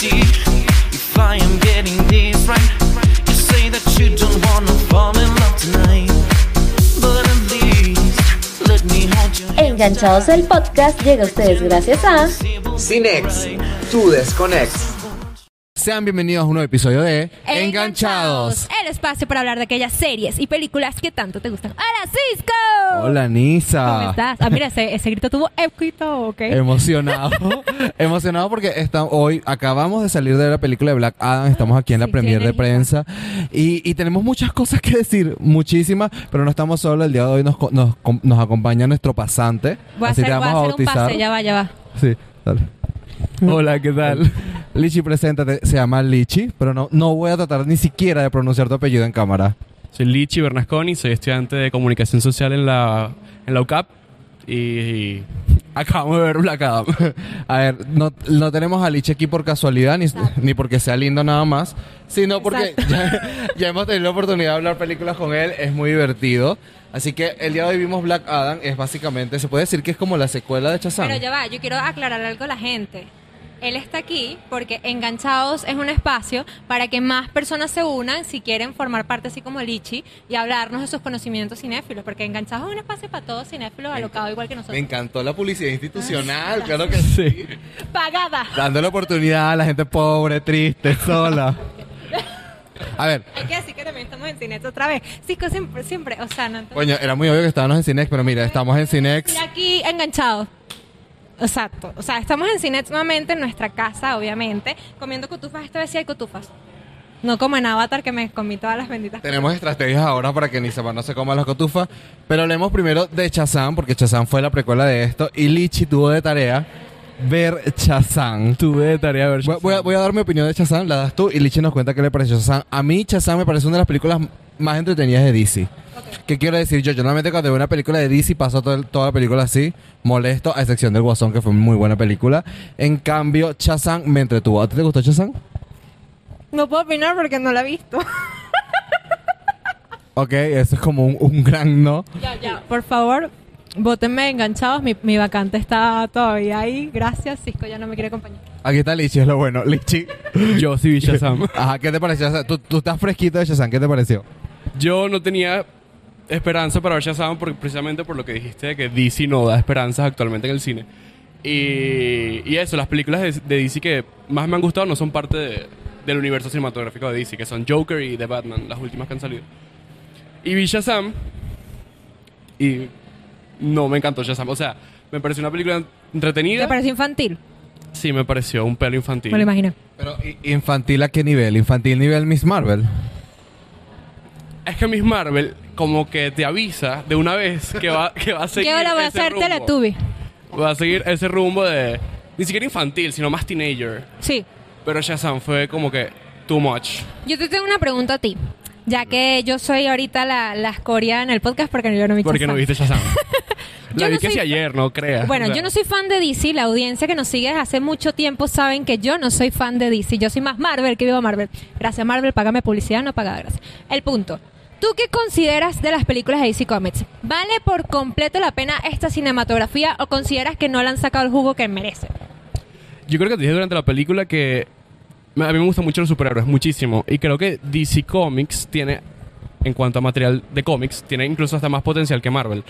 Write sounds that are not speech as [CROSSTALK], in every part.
see if I am getting this right. You say that you don't wanna fall in love tonight, but at least let me hold your hand. Enganchados el podcast llega a ustedes gracias a Cinex, tu desconex. Sean bienvenidos a un nuevo episodio de Enganchados, el espacio para hablar de aquellas series y películas que tanto te gustan. ¡Hola, Cisco! Hola Nisa. ¿Cómo estás? Ah, mira, ese, ese grito tuvo éxito, ¿ok? Emocionado. [LAUGHS] Emocionado porque está- hoy acabamos de salir de la película de Black Adam. Estamos aquí en la Sí, premier de prensa. Y, y tenemos muchas cosas que decir, muchísimas, pero no estamos solos. El día de hoy nos, nos, nos acompaña nuestro pasante. voy a Así hacer, te voy a vamos a hacer un bautizar. pase, ya va, ya va. Sí, dale. Hola, ¿qué tal? Lichi, preséntate. Se llama Lichi, pero no, no voy a tratar ni siquiera de pronunciar tu apellido en cámara. Soy Lichi Bernasconi, soy estudiante de comunicación social en la, en la UCAP y, y Acabamos de ver Black Adam. [LAUGHS] A ver, no, no tenemos a Lich aquí por casualidad, ni, ni porque sea lindo nada más, sino porque [LAUGHS] ya, ya hemos tenido la oportunidad de hablar películas con él, es muy divertido. Así que el día de hoy vimos Black Adam, es básicamente, se puede decir que es como la secuela de Shazam. Pero ya va, yo quiero aclarar algo a la gente. Él está aquí porque Enganchados es un espacio para que más personas se unan si quieren formar parte así como Lichi y hablarnos de sus conocimientos cinéfilos, porque Enganchados es un espacio para todos cinéfilos alocados igual que Me nosotros. encantó la publicidad institucional, claro que sí. [LAUGHS] Pagada. Dando la oportunidad a la gente pobre, triste, sola. [LAUGHS] A ver, Hay que decir que también estamos en Cinex otra vez. Cisco siempre, siempre, o sea, no coño, era muy obvio que estábamos en Cinex, pero mira, estamos en Cinex. Y aquí enganchados. Exacto. O sea, estamos en Cinex nuevamente, en nuestra casa, obviamente, comiendo cotufas. Esta vez sí hay cotufas. No como en Avatar, que me comí todas las benditas. Tenemos estrategias ahora para que ni sepa no se coma las cotufas. Pero hablemos primero de Shazam, porque Shazam fue la precuela de esto. Y Lichi tuvo de tarea ver Shazam. tuve de tarea ver Voy, voy a, voy a dar mi opinión de Shazam, la das tú y Lichi nos cuenta qué le pareció Shazam. A mí Shazam me parece una de las películas más entretenidas de DC. ¿Qué quiero decir yo? Yo normalmente cuando veo una película de DC paso todo el- toda la película así, molesto, a excepción del Guasón, que fue muy buena película. En cambio, Shazam me entretuvo. ¿A ti te gustó Shazam? No puedo opinar porque no la he visto. Ok, eso es como un, un gran no. ya, ya. Por favor, votenme enganchados. Mi, mi vacante está todavía ahí. Gracias. Cisco ya no me quiere acompañar. Aquí está Lichi, es lo bueno. [LAUGHS] Lichi. Yo sí vi Shazam. [LAUGHS] Ajá, ¿qué te pareció? Shazam? Tú, tú estás fresquito de Shazam, ¿qué te pareció? Yo no tenía esperanza para ver Shazam porque, precisamente por lo que dijiste de que DC no da esperanzas actualmente en el cine. Y, y eso, las películas de, de DC que más me han gustado no son parte de- del universo cinematográfico de DC, que son Joker y The Batman, las últimas que han salido. Y vi Shazam y no me encantó Shazam. O sea, me pareció una película entretenida. ¿Te pareció infantil? Sí, me pareció un pelo infantil. Me lo imaginé. Pero, ¿i- ¿infantil a qué nivel? ¿Infantil nivel Miss Marvel? Es que Miss Marvel como que te avisa de una vez que va, [LAUGHS] que va a seguir ¿Qué hora va a rumbo. Teletubby? Va a seguir ese rumbo de... Ni siquiera infantil, sino más teenager. Sí. Pero Shazam fue como que too much. Yo te tengo una pregunta a ti. Ya que yo soy ahorita la, la escoria en el podcast porque yo no vi Porque no Shazam. viste Shazam. [LAUGHS] Yo La vi no que soy ayer, no creas. Bueno, O sea, yo no soy fan de DC. La audiencia que nos sigue desde hace mucho tiempo saben que yo no soy fan de DC. Yo soy más Marvel que vivo Marvel. Gracias, Marvel. Págame publicidad, no pagada, gracias. El punto. ¿Tú qué consideras de las películas de DC Comics? ¿Vale por completo la pena esta cinematografía o consideras que no le han sacado el jugo que merece? Yo creo que te dije durante la película que a mí me gustan mucho los superhéroes, muchísimo. Y creo que DC Comics tiene, en cuanto a material de cómics, tiene incluso hasta más potencial que Marvel.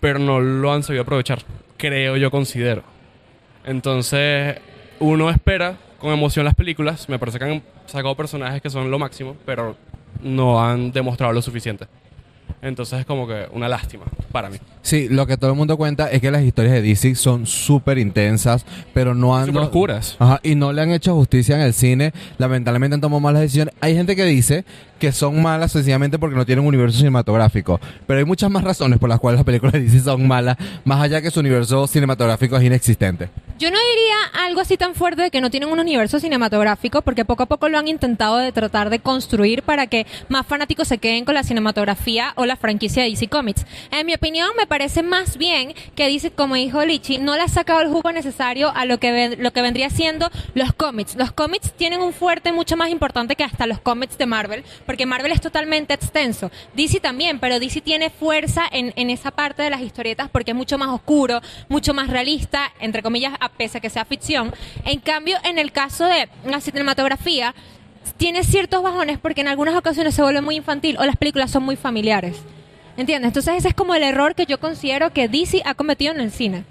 Pero no lo han sabido aprovechar, creo yo, considero. Entonces, uno espera con emoción las películas. Me parece que han sacado personajes que son lo máximo, pero no han demostrado lo suficiente. Entonces es como que una lástima para mí. Sí, lo que todo el mundo cuenta es que las historias de DC son súper intensas, pero no han... Súper no- oscuras. Ajá, y no le han hecho justicia en el cine. Lamentablemente han tomado malas decisiones. Hay gente que dice que son malas sencillamente porque no tienen un universo cinematográfico. Pero hay muchas más razones por las cuales las películas de DC son malas, más allá que su universo cinematográfico es inexistente. Yo no diría algo así tan fuerte de que no tienen un universo cinematográfico, porque poco a poco lo han intentado de tratar de construir para que más fanáticos se queden con la cinematografía o la franquicia de DC Comics. En mi opinión, me parece más bien que dice, como dijo Lichi, no le ha sacado el jugo necesario a lo que, ven- lo que vendría siendo los cómics. Los cómics tienen un fuerte mucho más importante que hasta los cómics de Marvel, porque Marvel es totalmente extenso. DC también, pero DC tiene fuerza en, en esa parte de las historietas porque es mucho más oscuro, mucho más realista, entre comillas, a pesar de que sea ficción. En cambio, en el caso de la cinematografía, tiene ciertos bajones porque en algunas ocasiones se vuelve muy infantil o las películas son muy familiares. ¿Entiendes? Entonces ese es como el error que yo considero que DC ha cometido en el cine.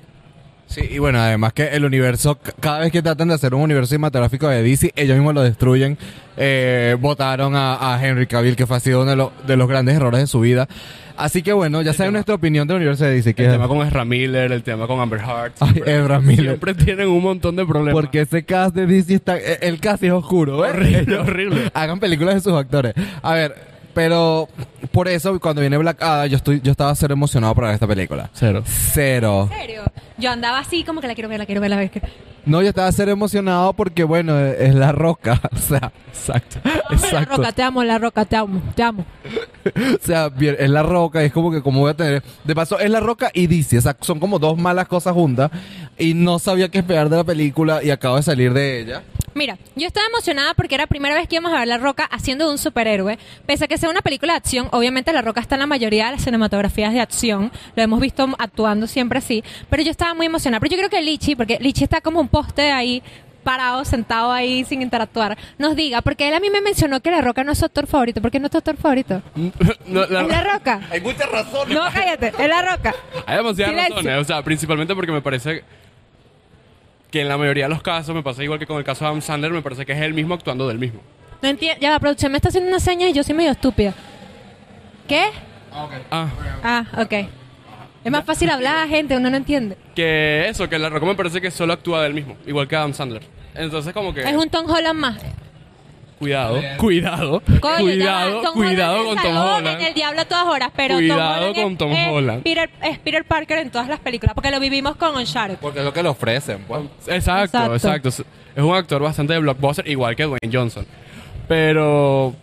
Sí, y bueno, además que el universo, cada vez que tratan de hacer un universo cinematográfico de DC, ellos mismos lo destruyen. Eh, votaron a, a Henry Cavill, que fue ha sido uno de, los- de los grandes errores de su vida. Así que bueno, ya saben nuestra opinión del universo de DC. Que El es- tema con Ezra Miller, el tema con Amber. Ay, siempre- Ezra Miller. Siempre tienen un montón de problemas. Porque ese cast de DC está. eh, El cast es oscuro, ¿ves? Horrible, horrible. [LAUGHS] Hagan películas de sus actores. A ver, pero por eso cuando viene Black Adam, yo, estoy, yo estaba cero emocionado para ver esta película. Cero. Cero. ¿En serio? Yo andaba así como que la quiero ver, la quiero ver, la quiero ver. No, yo estaba cero emocionado porque, bueno, es la roca. [LAUGHS] O sea, Exacto. La Exacto. roca, te amo, la roca, te amo, te amo. [LAUGHS] o sea, bien, es la roca y es como que, como voy a tener. De paso, es la roca y DC. O sea, son como dos malas cosas juntas. Y no sabía qué esperar de la película y acabo de salir de ella. Mira, yo estaba emocionada porque era la primera vez que íbamos a ver La Roca haciendo de un superhéroe. Pese a que sea una película de acción, obviamente La Roca está en la mayoría de las cinematografías de acción. Lo hemos visto actuando siempre así. Pero yo estaba muy emocionada. Pero yo creo que Lichi, porque Lichi está como un poste ahí parado, sentado ahí sin interactuar, nos diga, porque él a mí me mencionó que La Roca no es su actor favorito. ¿Por qué no es tu actor favorito? [LAUGHS] No, la- ¿Es La Roca? Hay muchas razones. No, cállate, es La Roca. Hay demasiadas Silencio. razones. O sea, principalmente porque me parece que en la mayoría de los casos, me pasa igual que con el caso de Adam Sandler, me parece que es él mismo actuando del mismo. No entiendo. Ya la producción me está haciendo una seña y yo soy medio estúpida. ¿Qué? Ah, Ah, ok. Es más fácil hablar, gente, uno no entiende. que eso, que la Roca me parece que solo actúa del mismo, igual que Adam Sandler. Entonces, como que. Es un Tom Holland más. Cuidado, cuidado, Coño, cuidado, Tom cuidado Holland con Tom Holland. En el diablo a todas horas, pero Cuidado Tom Holland con es, Tom es Holland. Peter, es Peter Parker en todas las películas, porque lo vivimos con Uncharted. Porque es lo que le ofrecen, pues. Exacto, Exacto. exacto, Es un actor bastante de blockbuster, igual que Dwayne Johnson. Pero.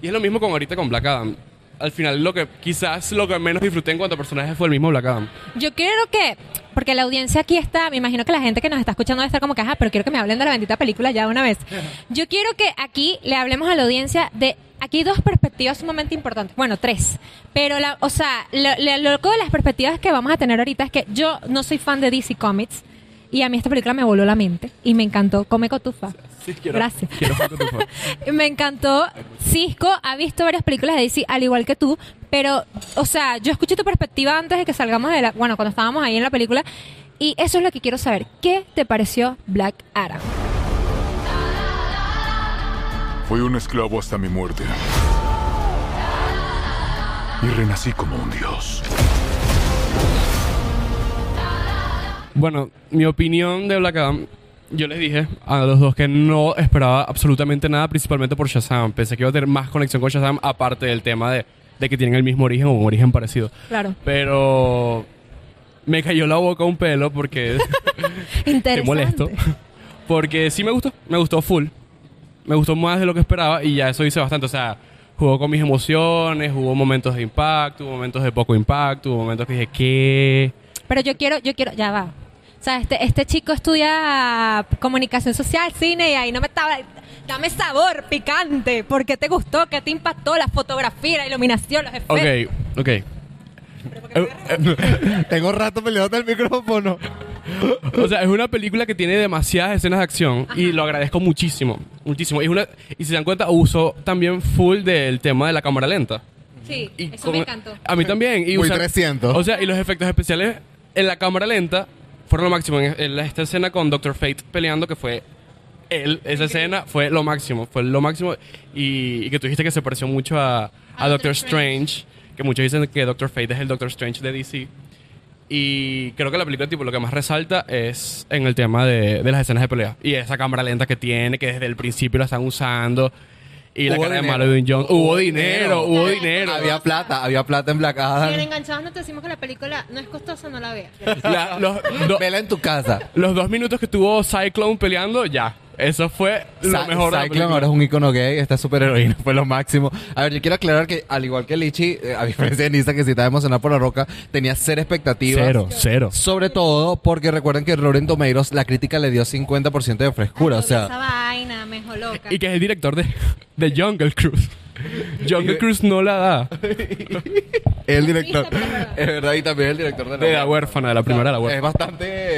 Y es lo mismo con ahorita con Black Adam. Al final, lo que quizás lo que menos disfruté en cuanto a personajes fue el mismo Black Adam. Yo quiero que, porque la audiencia aquí está, me imagino que la gente que nos está escuchando debe estar como que, ajá, pero quiero que me hablen de la bendita película ya una vez. [LAUGHS] Yo quiero que aquí le hablemos a la audiencia de, aquí hay dos perspectivas sumamente importantes, bueno, tres, pero, la, o sea, lo, lo loco de las perspectivas que vamos a tener ahorita es que yo no soy fan de DC Comics y a mí esta película me voló la mente y me encantó, come cotufa. Sí, quiero, Gracias. Quiero. [LAUGHS] Me encantó. Cisco ha visto varias películas de DC, al igual que tú, pero, o sea, yo escuché tu perspectiva antes de que salgamos de la. Bueno, cuando estábamos ahí en la película, y eso es lo que quiero saber. ¿Qué te pareció Black Adam? Fui un esclavo hasta mi muerte. Y renací como un dios. Bueno, mi opinión de Black Adam, yo les dije a los dos que no esperaba absolutamente nada, principalmente por Shazam. Pensé que iba a tener más conexión con Shazam, aparte del tema de, de que tienen el mismo origen o un origen parecido. Claro. Pero me cayó la boca un pelo porque [LAUGHS] Interesante. Te molesto. Porque sí me gustó, me gustó full. Me gustó más de lo que esperaba y ya eso hice bastante. O sea, jugó con mis emociones, hubo momentos de impacto, hubo momentos de poco impacto, hubo momentos que dije, ¿qué? Pero yo quiero, yo quiero, ya va. O sea, este, este chico estudia comunicación social, cine, y ahí no me estaba. Dame sabor picante. ¿Por qué te gustó? ¿Qué te impactó? La fotografía, la iluminación, los efectos. Ok, ok. [LAUGHS] Tengo rato peleando el micrófono. O sea, es una película que tiene demasiadas escenas de acción y lo agradezco muchísimo, muchísimo. Y, es una, y si se dan cuenta, uso también full del tema de la cámara lenta. Sí, Y eso con- me encantó. A mí también. Y Muy usar- 300. O sea, y los efectos especiales en la cámara lenta fueron lo máximo. En, en la- esta escena con Doctor Fate peleando, que fue él, esa escena fue lo máximo. Fue lo máximo. Y, y que tú dijiste que se pareció mucho a, a Doctor Strange. Que muchos dicen que Doctor Fate es el Doctor Strange de DC. Y creo que la película, tipo, lo que más resalta es en el tema de, de las escenas de pelea. Y esa cámara lenta que tiene, que desde el principio la están usando. Y la cara de de John. Hubo dinero, dinero. hubo dinero. Había plata, había plata en Black Si en Adam. enganchados no te decimos que la película no es costosa, no la veas. La- los, do- [LAUGHS] Vela en tu casa. los dos minutos que tuvo Cyclone peleando, ya. Eso fue lo mejor la Cyclone ahora es un icono gay, esta super heroína fue lo máximo. A ver, yo quiero aclarar que, al igual que Lichi, eh, a diferencia de Nisa, que si estaba emocionada por la roca, tenía cero expectativas. Cero, cero. Sobre todo porque recuerden que Rotten Tomatoes, la crítica le dio 50% de frescura. O Esa sea, vaina, me dejó loca. Y que es el director de, de Jungle Cruise. Jungle Cruise no la da. el director. Es verdad. Es y también el director de De la huérfana, de la primera de la Es huérfana. bastante eh,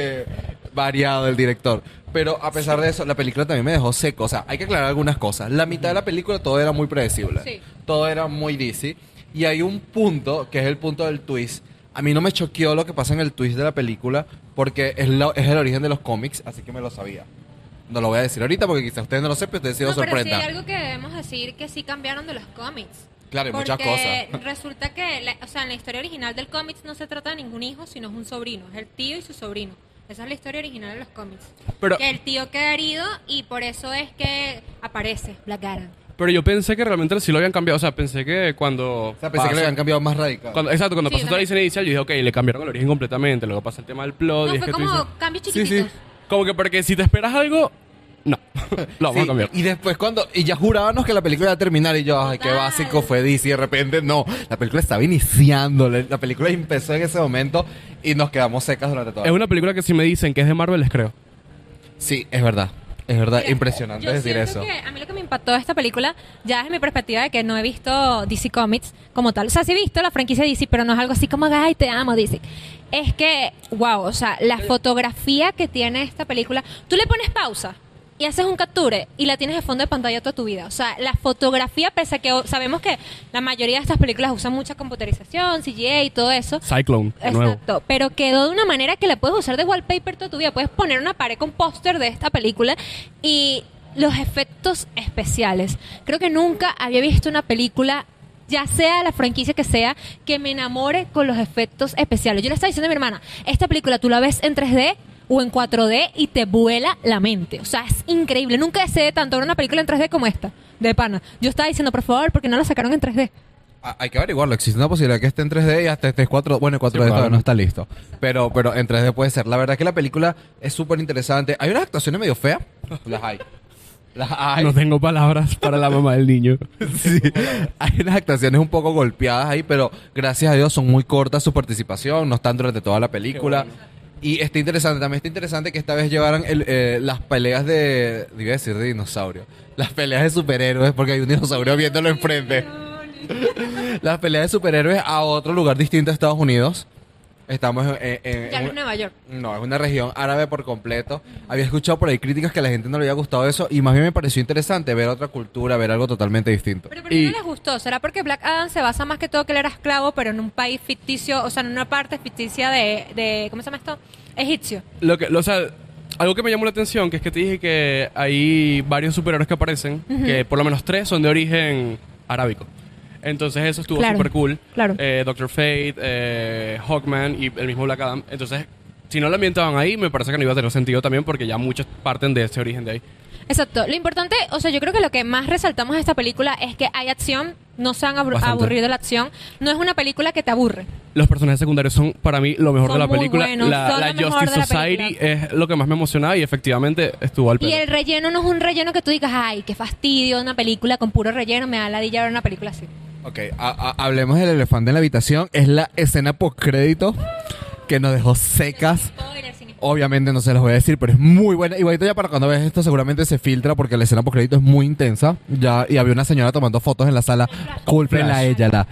variado el director. Pero a pesar de eso, la película también me dejó seco. O sea, hay que aclarar algunas cosas. La mitad de la película todo era muy predecible. Sí. Todo era muy DC. Y hay un punto, que es el punto del twist. A mí no me choqueó lo que pasa en el twist de la película, porque es, lo- es el origen de los cómics, así que me lo sabía. No lo voy a decir ahorita porque quizás ustedes no lo sepan y ustedes sí no, lo pero sí sorprendan. hay algo que debemos decir que sí cambiaron de los cómics. Claro, hay muchas cosas. [LAUGHS] resulta que, la- o sea, en la historia original del cómics no se trata de ningún hijo, sino es un sobrino. Es el tío y su sobrino. Esa es la historia original de los cómics. Pero- que el tío queda herido y por eso es que aparece Black Adam. Pero yo pensé que realmente sí lo habían cambiado. O sea, pensé que cuando. O sea, pensé que pasó- lo habían cambiado más radical. cuando- exacto, cuando Sí, pasó toda la escena inicial, yo dije, ok, le cambiaron el origen completamente. Luego pasa el tema del plot. No, y es fue que tú como dices- cambios Sí, chiquititos. sí. Como que porque si te esperas algo, no. [LAUGHS] lo vamos Sí, a cambiar. Y después cuando... Y ya jurábamos que la película iba a terminar y yo, ay, qué básico fue DC. Y de repente, no. La película estaba iniciando. La la película empezó en ese momento y nos quedamos secas durante todo. Es una película que si me dicen que es de Marvel, les creo. Sí, es verdad. Es verdad. Mira, Impresionante yo decir eso. que a mí lo que me impactó de esta película, ya desde mi perspectiva de que no he visto DC Comics como tal. O sea, sí he visto la franquicia DC, pero no es algo así como, ay, te amo DC. Es que, wow, o sea, la fotografía que tiene esta película, tú le pones pausa y haces un capture y la tienes de fondo de pantalla toda tu vida. O sea, la fotografía, pese a que sabemos que la mayoría de estas películas usan mucha computarización, CGI y todo eso, Cyclone, nuevo. Exacto, pero quedó de una manera que la puedes usar de wallpaper toda tu vida. Puedes poner una pared con póster de esta película y los efectos especiales. Creo que nunca había visto una película, ya sea la franquicia que sea, que me enamore con los efectos especiales. Yo le estaba diciendo a mi hermana, esta película tú la ves en 3D o en 4D y te vuela la mente. O sea, es increíble. Nunca deseé tanto ver una película en 3D como esta, de pana. Yo estaba diciendo, por favor, ¿por qué no la sacaron en 3D? Ah, Hay que averiguarlo. Existe una posibilidad que esté en 3D y hasta esté en 4D. Bueno, en 4D todavía claro. no está listo. Pero, pero en 3D puede ser. La verdad es que la película es súper interesante. Hay unas actuaciones medio feas. [LAUGHS] Las hay. Las hay. No tengo palabras para la mamá del niño. [LAUGHS] Sí. Hay unas actuaciones un poco golpeadas ahí, pero gracias a Dios son muy cortas su participación, no están durante toda la película. Y está interesante, también está interesante que esta vez llevaran el, eh, las peleas de, iba a decir de dinosaurio, las peleas de superhéroes, porque hay un dinosaurio viéndolo enfrente. [LAUGHS] las peleas de superhéroes a otro lugar distinto a Estados Unidos. Estamos en... en- Ya no en- es Nueva York. no, es una región árabe por completo. Había escuchado por ahí críticas que a la gente no le había gustado eso y más bien me pareció interesante ver otra cultura, ver algo totalmente distinto. Pero ¿por qué Y- no les gustó? ¿Será porque Black Adam se basa más que todo que él era esclavo, pero en un país ficticio, o sea, en una parte ficticia de, de ¿cómo se llama esto? Egipcio. Lo que, lo- o sea, algo que me llamó la atención, que es que te dije que hay varios superhéroes que aparecen, que por lo menos tres son de origen arábico. Entonces eso estuvo Claro, súper cool. claro. Eh, Doctor Fate, eh, Hawkman y el mismo Black Adam. Entonces, si no lo ambientaban ahí, me parece que no iba a tener sentido también porque ya muchos parten de ese origen de ahí. Exacto. Lo importante, o sea, yo creo que lo que más resaltamos de esta película es que hay acción, no se van a abru- Bastante. aburrir de la acción. No es una película que te aburre. Los personajes secundarios son para mí lo mejor Son de la película. buenos, la la lo mejor Justice de la Society es lo que más me emocionaba y efectivamente estuvo al pelo. Y el relleno no es un relleno que tú digas, ay, qué fastidio, una película con puro relleno, me da ladilla ver una película así. Ok, a- a- hablemos del elefante en la habitación. Es la escena post crédito que nos dejó secas. Obviamente no se los voy a decir, pero es muy buena. Igualito ya para cuando ves esto seguramente se filtra porque la escena post crédito es muy intensa. Ya, y había una señora tomando fotos en la sala. Cool la ella la.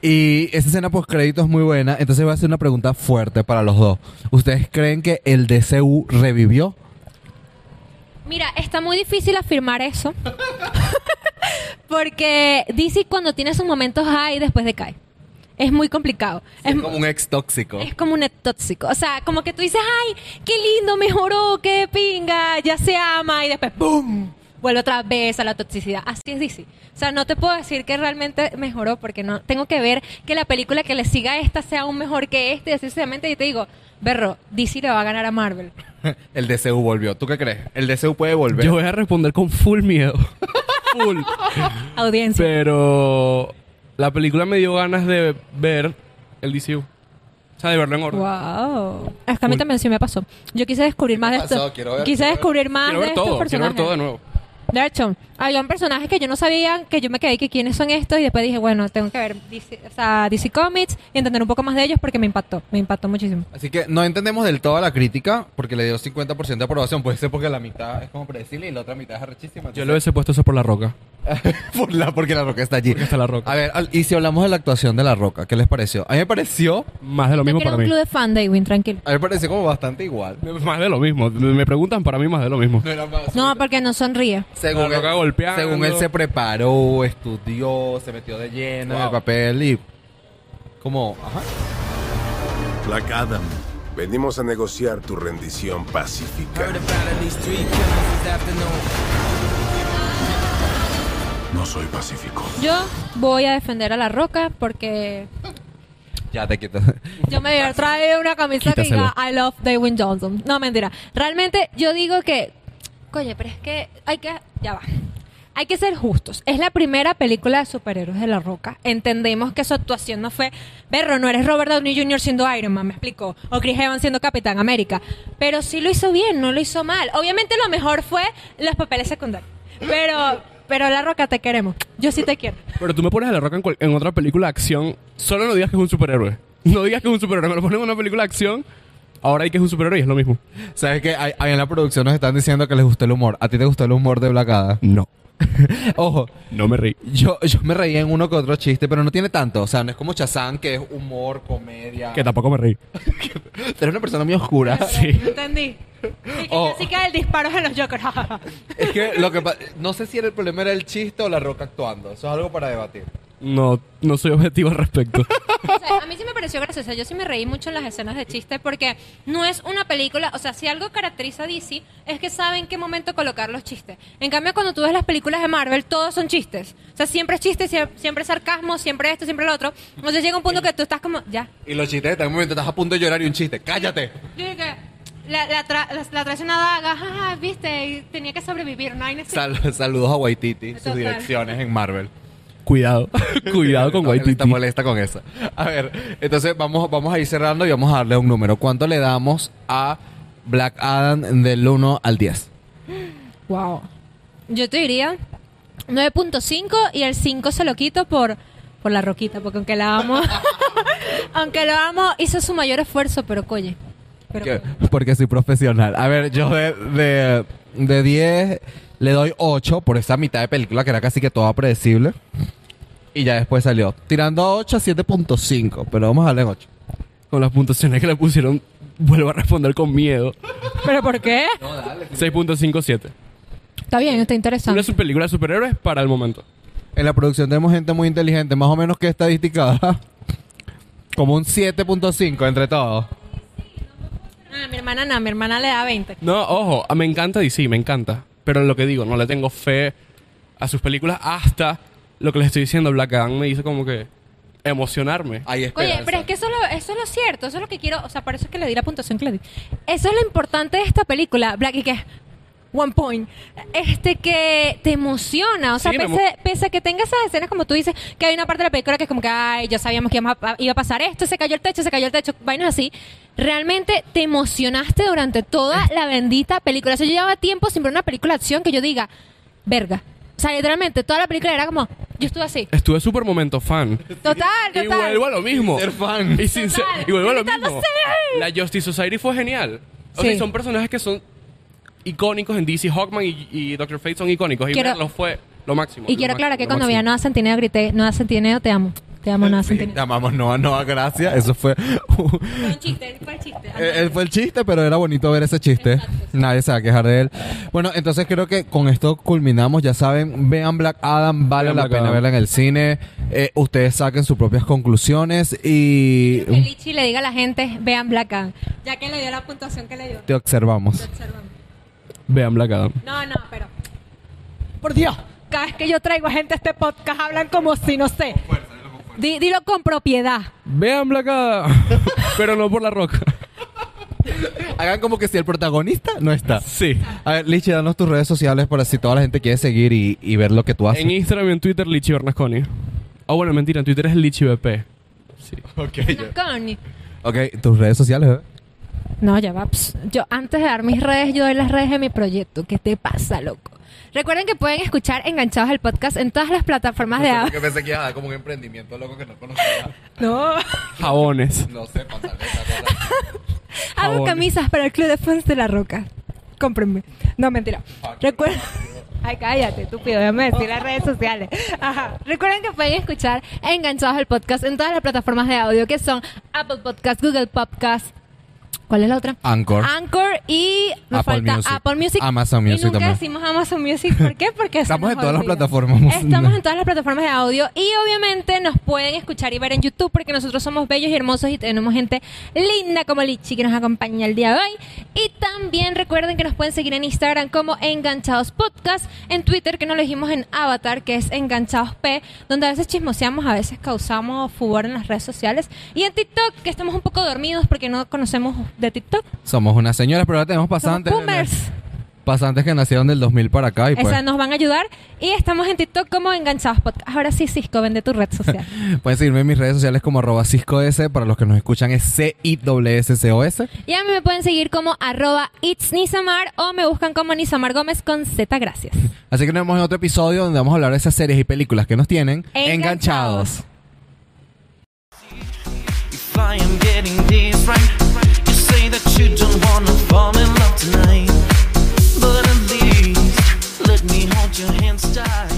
Y esa escena post crédito es muy buena. Entonces voy a hacer una pregunta fuerte para los dos. ¿Ustedes creen que el DCU revivió? Mira, está muy difícil afirmar eso. [LAUGHS] Porque DC cuando tiene sus momentos high después decae. Es muy complicado. Es Es, como un ex tóxico. es como un tóxico. O sea, como que tú dices, ay, qué lindo, mejoró, qué de pinga, ya se ama y después ¡boom! Vuelve otra vez a la toxicidad. Así es DC. O sea, no te puedo decir que realmente mejoró porque no tengo que ver que la película que le siga a esta sea aún mejor que este y así. Y te digo, Berro, DC le va a ganar a Marvel. [LAUGHS] El DCU volvió. ¿Tú qué crees? ¿El DCU puede volver? Yo voy a responder con full miedo. [LAUGHS] full. [LAUGHS] Audiencia. Pero la película me dio ganas de ver el DCU. O sea, de verlo en orden. Wow. Es que a mí también sí me pasó. Yo quise descubrir más de pasó? esto. Quiero ver, quise quiero ver. descubrir más Quiero de ver estos todo, quiero personajes. ver todo de nuevo. De hecho, había un personaje que yo no sabía, que yo me quedé que quiénes son estos y después dije, bueno, tengo que ver DC, o sea, DC Comics y entender un poco más de ellos porque me impactó, me impactó muchísimo. Así que no entendemos del todo la crítica porque le dio 50% de aprobación. Puede ser porque la mitad es como predecible y la otra mitad es arrechísima. Yo le hubiese puesto eso por la roca. [LAUGHS] Por la, porque la roca está allí. Porque está la roca. A ver, al- y si hablamos de la actuación de la roca, ¿qué les pareció? A mí me pareció, Más de lo mismo para un mí. club de fan, Daywin, tranquilo. a mí me pareció como bastante igual. Más de lo mismo. Me preguntan, para mí más de lo mismo. No era más- No, porque no sonríe. Según, él, golpeando. según él se preparó, estudió, se metió de lleno en el Wow. papel y como, ajá. Black Adam, venimos a negociar tu rendición pacífica. No soy pacífico. Yo voy a defender a La Roca porque Ya te quitas. yo me hubiera traído una camisa que diga I love Daywin Johnson. No, mentira. Realmente yo digo que, coño, pero es que hay que, ya va. Hay que ser justos. Es la primera película de superhéroes de La Roca. Entendemos que su actuación no fue, berro, no eres Robert Downey Jr. siendo Iron Man, me explicó. O Chris Evans siendo Capitán América. Pero sí lo hizo bien, no lo hizo mal. Obviamente lo mejor fue los papeles secundarios. Pero, pero La Roca te queremos. Yo sí te quiero. Pero tú me pones a la roca en, en otra película de acción. Solo no digas que es un superhéroe. No digas que es un superhéroe. Me lo ponen en una película de acción. Ahora hay que es un superhéroe y es lo mismo. ¿Sabes qué? Ahí ahí en la producción nos están diciendo que les gustó el humor. ¿A ti te gustó el humor de Black Adam? No. [LAUGHS] Ojo, No me reí. yo, yo me reí en uno que otro chiste, pero no tiene tanto. O sea, no es como Chazán, que es humor, comedia. Que tampoco me reí. [LAUGHS] Eres una persona muy oscura. Sí. Entendí. Y que Oh. así que el disparo en los Jokers. [LAUGHS] Es que lo que pa- no sé si era el problema era el chiste o la roca actuando. Eso es algo para debatir. No, no soy objetivo al respecto. [LAUGHS] O sea, a mí sí me pareció gracioso. Yo sí me reí mucho en las escenas de chiste porque no es una película. O sea, si algo caracteriza a DC es que sabe en qué momento colocar los chistes. En cambio, cuando tú ves las películas de Marvel, todos son chistes. O sea, siempre es chiste, sie- siempre es sarcasmo, siempre esto, siempre lo otro. Entonces llega un punto que tú estás como, ya. Y los chistes en un momento, estás a punto de llorar y un chiste. ¡Cállate! Yo dije, la, la, tra- la, una daga, jaja, viste, y tenía que sobrevivir. No hay necesidad. Sal- saludos a Waititi, sus direcciones en Marvel. Cuidado. [LAUGHS] Cuidado con No, Waititi. Está molesta con eso. A ver, entonces vamos, vamos a ir cerrando y vamos a darle un número. ¿Cuánto le damos a Black Adam del 1 al 10? Wow. Yo te diría 9.5 y el 5 se lo quito por, por la roquita, porque aunque la amo, [LAUGHS] aunque la amo, hizo su mayor esfuerzo, pero coye. Pero, Que- Porque soy profesional. A ver, yo de, de, de 10 le doy 8 por esa mitad de película que era casi que toda predecible. Y ya después salió. Tirando a 8 a 7.5, pero vamos a darle en 8. Con las puntuaciones que le pusieron, vuelvo a responder con miedo. ¿Pero por qué? 6.57. Está bien, está Una interesante. su- película de superhéroes para el momento. En la producción tenemos gente muy inteligente, más o menos que estadística. Como un 7.5 entre todos. Ah, mi hermana no, mi hermana le da 20. No, ojo, me encanta DC, me encanta. Pero lo que digo, no le tengo fe a sus películas hasta lo que les estoy diciendo. Black Adam me hizo como que emocionarme. Hay Oye, esperanza. pero es que eso, es lo- eso es lo cierto, eso es lo que quiero, o sea, por eso es que le di la puntuación que le di. Eso es lo importante de esta película, Black, y que One point. Este que te emociona. O sea, Sí, pese, pese a que tenga esas escenas, como tú dices, que hay una parte de la película que es como que, ay, ya sabíamos que iba a, pasar esto, se cayó el techo, se cayó el techo, vainas así. Realmente te emocionaste durante toda la bendita película. O sea, yo llevaba tiempo sin ver una película de acción que yo diga, verga. O sea, literalmente, toda la película era como, yo estuve así. Estuve súper momento fan. Total, total. Y vuelvo a lo mismo. Ser fan. Y, sin ser- y vuelvo a lo mismo. La Justice Society fue genial. O Sí. sea, son personajes que son icónicos en DC. Hawkman y, y Doctor Fate son icónicos. Y verlos fue lo máximo. Y lo quiero aclarar que cuando vi a. Noah Centineo grité, Noah Centineo, te amo. Te amo, Noah Sí, Centineo. te amamos, no, no, gracias. Eso fue. [LAUGHS] Fue un chiste, fue el chiste. Eh, él fue el chiste, pero era bonito ver ese chiste. Nadie se va a quejar de él. Bueno, entonces creo que con esto culminamos. Ya saben, vean Black Adam, vale Vean la Black pena Adam. verla en el cine. Eh, ustedes saquen sus propias conclusiones y Que Lichi le diga a la gente, vean Black Adam. Ya que le dio la puntuación que le dio. te observamos. Observamos. Vean Black Adam. No, no, pero. Por Dios. Cada vez que yo traigo a gente a este podcast, hablan como si, no sé. Di- dilo con propiedad. Vean Black Adam. [LAUGHS] Pero no por la roca. Hagan como que si el protagonista no está. Sí. A ver, Lichi, danos tus redes sociales para si toda la gente quiere seguir y, y ver lo que tú haces. En Instagram y en Twitter, Lichi Bernasconi. Ah, bueno, mentira, en Twitter es Lichi BP. Sí. Ok, Connie. Ok, tus redes sociales, ¿eh? No, ya va. ps. Yo antes de dar mis redes, yo doy las redes de mi proyecto. ¿Qué te pasa, loco? Recuerden que pueden escuchar Enganchados el podcast en todas las plataformas de audio. pensé que iba a dar como un emprendimiento loco que no conocía. [LAUGHS] No. Jabones. No sé, cosa. Hago camisas para el Club de Fans de la Roca. Cómprenme. No, mentira. Recuerden. Ay, cállate, estúpido, déjame decir las redes sociales. Ajá. Recuerden que pueden escuchar Enganchados el podcast en todas las plataformas de audio que son Apple Podcast, Google Podcast. ¿Cuál es la otra? Anchor. Anchor y me Apple falta Music. Apple Music. Amazon y Music nunca también. decimos Amazon Music. ¿Por qué? Porque Estamos nos en todas las plataformas. Estamos en todas las plataformas de audio y obviamente nos pueden escuchar y ver en YouTube porque nosotros somos bellos y hermosos y tenemos gente linda como Lichi que nos acompaña el día de hoy. Y también recuerden que nos pueden seguir en Instagram como Enganchados Podcast, en Twitter que nos lo dijimos en Avatar que es Enganchados P, donde a veces chismoseamos, a veces causamos furor en las redes sociales y en TikTok que estamos un poco dormidos porque no conocemos de TikTok. Somos unas señoras, pero ahora tenemos Somos pasantes. boomers. Pasantes que nacieron del 2000 para acá y pues Esas nos van a ayudar y estamos en TikTok como Enganchados Podcast. Ahora sí, Cisco, vende tu red social. [LAUGHS] pueden seguirme en mis redes sociales como arroba ciscos, para los que nos escuchan es C-I-S-S-O-S. Y a mí me pueden seguir como arroba it's Nisamar o me buscan como Nisamar Gómez con Z, gracias. [LAUGHS] Así que nos vemos en otro episodio donde vamos a hablar de esas series y películas que nos tienen Enganchados. I am getting this right, your hands tight.